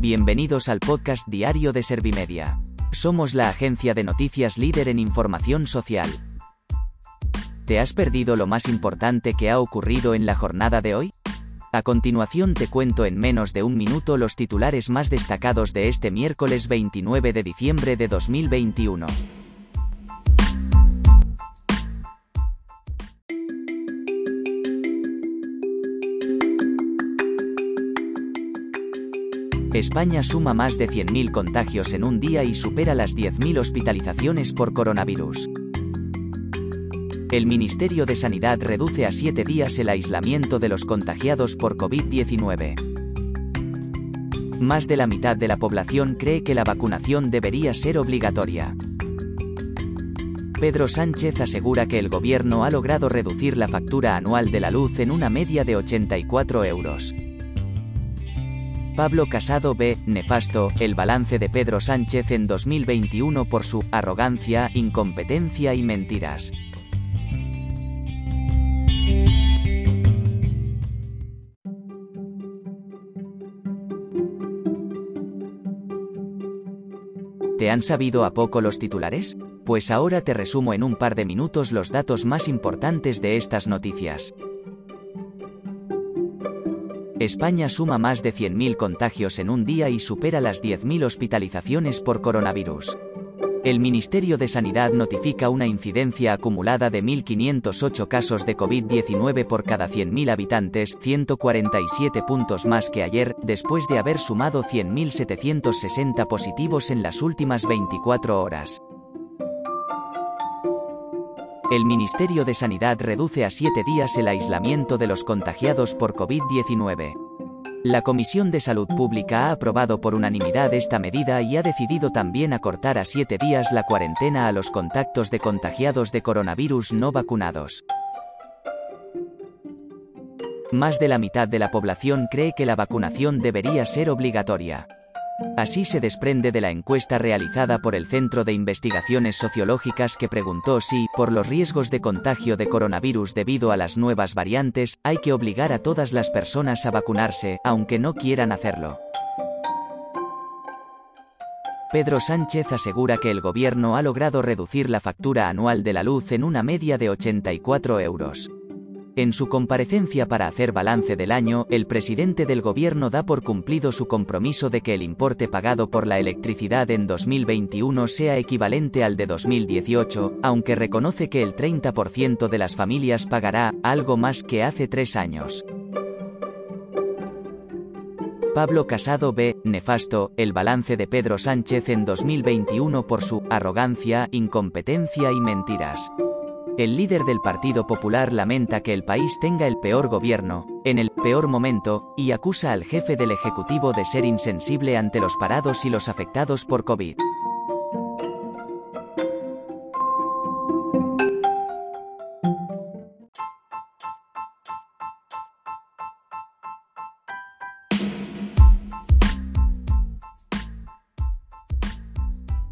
Bienvenidos al podcast diario de Servimedia. Somos la agencia de noticias líder en información social. ¿Te has perdido lo más importante que ha ocurrido en la jornada de hoy? A continuación te cuento en menos de un minuto los titulares más destacados de este miércoles 29 de diciembre de 2021. España suma más de 100.000 contagios en un día y supera las 10.000 hospitalizaciones por coronavirus. El Ministerio de Sanidad reduce a 7 días el aislamiento de los contagiados por COVID-19. Más de la mitad de la población cree que la vacunación debería ser obligatoria. Pedro Sánchez asegura que el gobierno ha logrado reducir la factura anual de la luz en una media de 84 euros. Pablo Casado ve, nefasto, el balance de Pedro Sánchez en 2021 por su arrogancia, incompetencia y mentiras. ¿Te han sabido a poco los titulares? Pues ahora te resumo en un par de minutos los datos más importantes de estas noticias. España suma más de 100.000 contagios en un día y supera las 10.000 hospitalizaciones por coronavirus. El Ministerio de Sanidad notifica una incidencia acumulada de 1.508 casos de COVID-19 por cada 100.000 habitantes, 147 puntos más que ayer, después de haber sumado 100.760 positivos en las últimas 24 horas. El Ministerio de Sanidad reduce a siete días el aislamiento de los contagiados por COVID-19. La Comisión de Salud Pública ha aprobado por unanimidad esta medida y ha decidido también acortar a siete días la cuarentena a los contactos de contagiados de coronavirus no vacunados. Más de la mitad de la población cree que la vacunación debería ser obligatoria. Así se desprende de la encuesta realizada por el Centro de Investigaciones Sociológicas que preguntó si, por los riesgos de contagio de coronavirus debido a las nuevas variantes, hay que obligar a todas las personas a vacunarse, aunque no quieran hacerlo. Pedro Sánchez asegura que el gobierno ha logrado reducir la factura anual de la luz en una media de 84 euros. En su comparecencia para hacer balance del año, el presidente del gobierno da por cumplido su compromiso de que el importe pagado por la electricidad en 2021 sea equivalente al de 2018, aunque reconoce que el 30% de las familias pagará algo más que hace tres años. Pablo Casado ve, nefasto, el balance de Pedro Sánchez en 2021 por su arrogancia, incompetencia y mentiras. El líder del Partido Popular lamenta que el país tenga el peor gobierno, en el peor momento, y acusa al jefe del Ejecutivo de ser insensible ante los parados y los afectados por COVID.